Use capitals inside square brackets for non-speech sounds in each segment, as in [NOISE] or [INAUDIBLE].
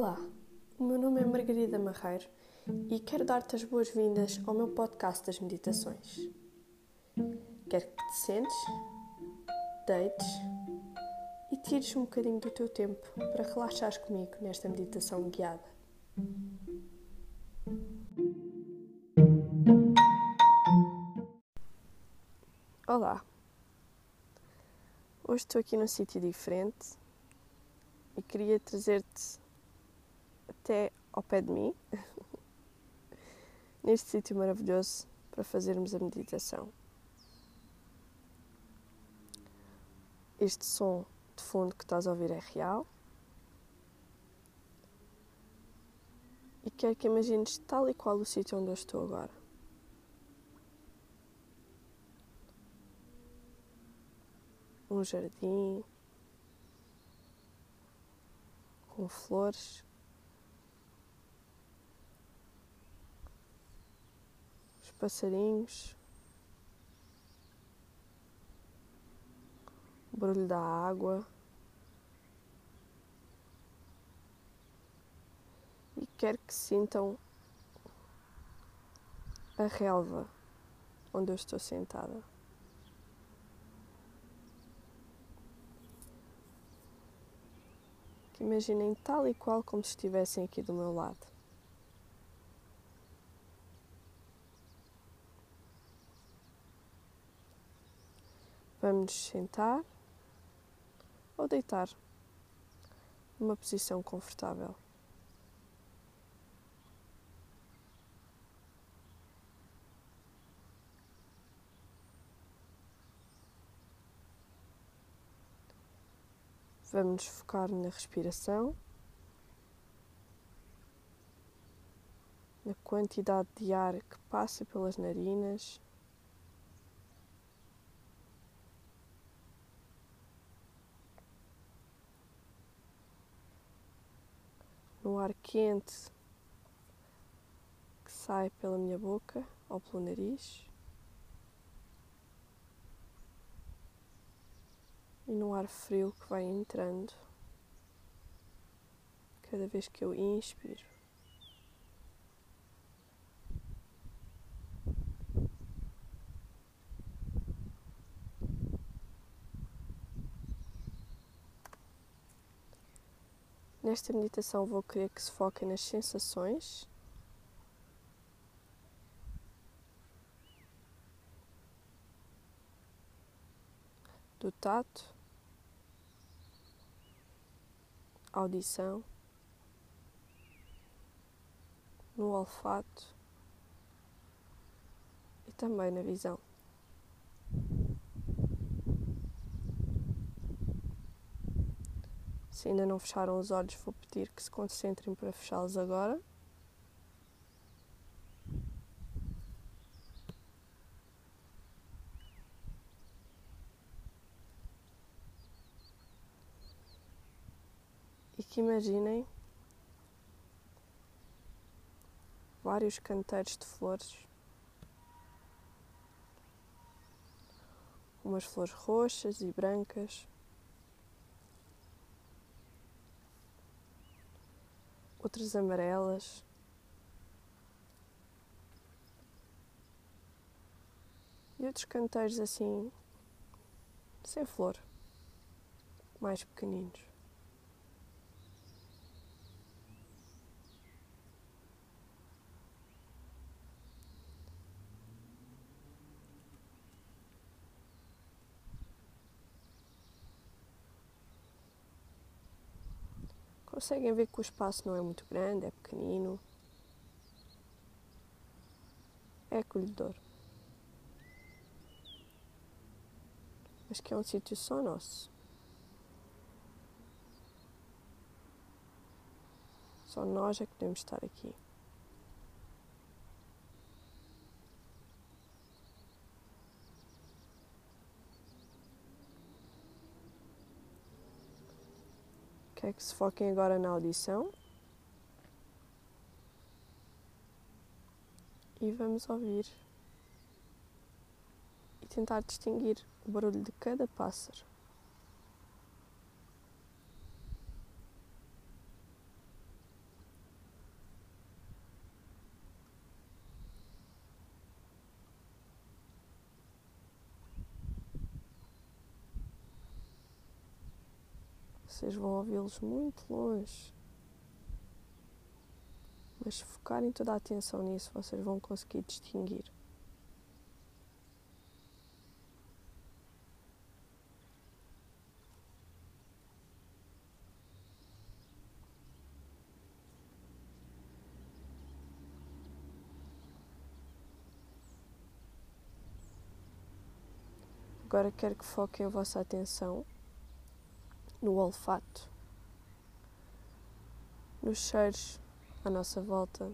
Olá, o meu nome é Margarida Marreiro e quero dar-te as boas-vindas ao meu podcast das meditações. Quero que te sentes, deites e tires um bocadinho do teu tempo para relaxares comigo nesta meditação guiada. Olá! Hoje estou aqui num sítio diferente e queria trazer-te até ao pé de mim, [LAUGHS] neste sítio maravilhoso para fazermos a meditação. Este som de fundo que estás a ouvir é real. E quero que imagines tal e qual o sítio onde eu estou agora. Um jardim com flores passarinhos, o barulho da água. E quero que sintam a relva onde eu estou sentada. Que imaginem tal e qual como se estivessem aqui do meu lado. Vamos sentar ou deitar numa posição confortável. Vamos focar na respiração, na quantidade de ar que passa pelas narinas no ar quente que sai pela minha boca ou pelo nariz e no ar frio que vai entrando cada vez que eu inspiro. Nesta meditação vou querer que se foquem nas sensações. Do tato, audição, no olfato e também na visão. Se ainda não fecharam os olhos, vou pedir que se concentrem para fechá-los agora. E que imaginem vários canteiros de flores. Umas flores roxas e brancas. Outras amarelas. E outros canteiros assim, sem flor, mais pequeninos. Conseguem ver que o espaço não é muito grande, é pequenino. É acolhedor. Mas que é um sítio só nosso. Só nós é que podemos estar aqui. Quer que se foquem agora na audição. E vamos ouvir e tentar distinguir o barulho de cada pássaro. Vocês vão ouvi-los muito longe. Mas se focarem toda a atenção nisso, vocês vão conseguir distinguir. Agora quero que foquem a vossa atenção no olfato, nos cheiros à nossa volta.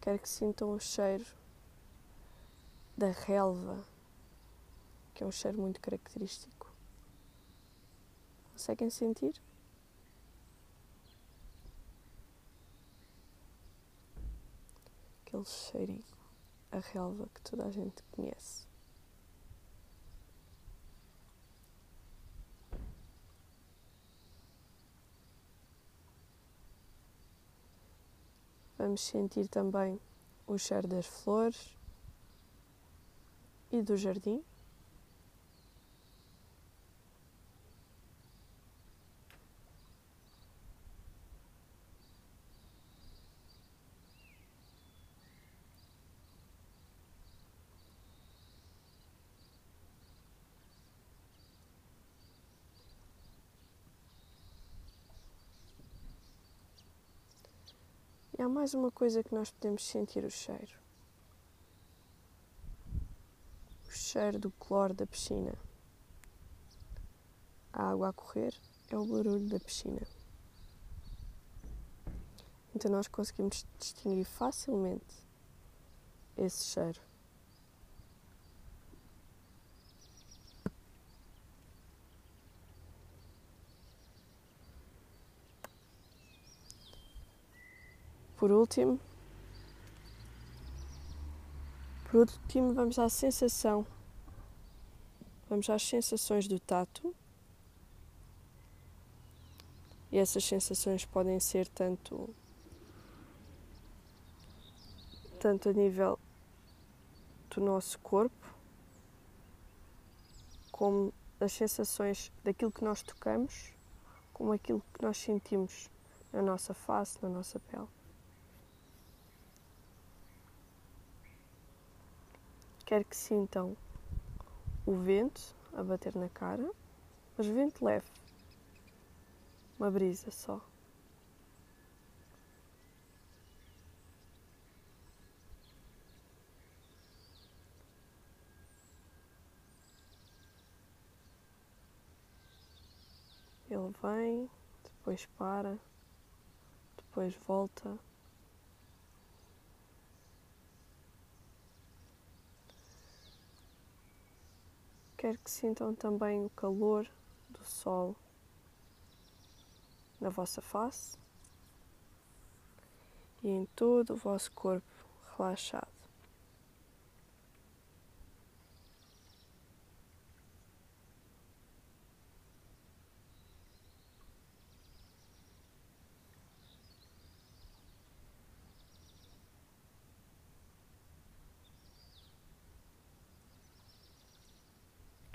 Quero que sintam o cheiro da relva, que é um cheiro muito característico. Conseguem sentir? Aquele cheirinho, a relva que toda a gente conhece. Vamos sentir também o cheiro das flores e do jardim. E há mais uma coisa que nós podemos sentir o cheiro. O cheiro do cloro da piscina. A água a correr é o barulho da piscina. Então nós conseguimos distinguir facilmente esse cheiro. Por último, por último, vamos à sensação. Vamos às sensações do tato. E essas sensações podem ser tanto tanto a nível do nosso corpo como das sensações daquilo que nós tocamos, como aquilo que nós sentimos na nossa face, na nossa pele. Quero que sintam o vento a bater na cara, mas vento leve, uma brisa só. Ele vem, depois para, depois volta. Quero que sintam também o calor do sol na vossa face e em todo o vosso corpo relaxado.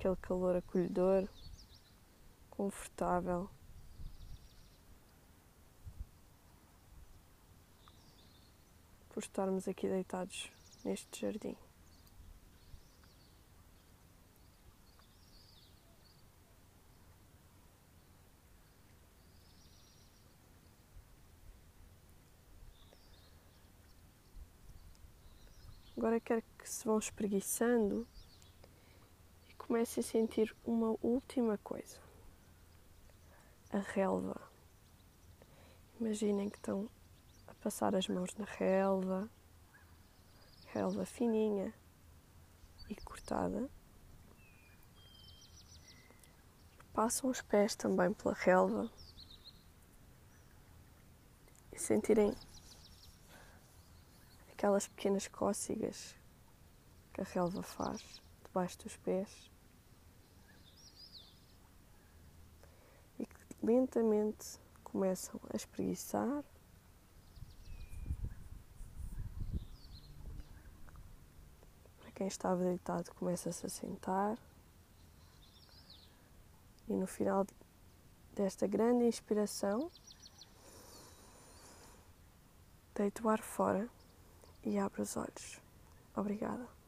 Aquele calor acolhedor, confortável. Por estarmos aqui deitados neste jardim. Agora quero que se vão espreguiçando comece a sentir uma última coisa: a relva. Imaginem que estão a passar as mãos na relva, relva fininha e cortada. Passam os pés também pela relva e sentirem aquelas pequenas cócegas que a relva faz debaixo dos pés. Lentamente começam a espreguiçar. Para quem estava deitado, começa-se a sentar. E no final desta grande inspiração, deito o ar fora e abro os olhos. Obrigada.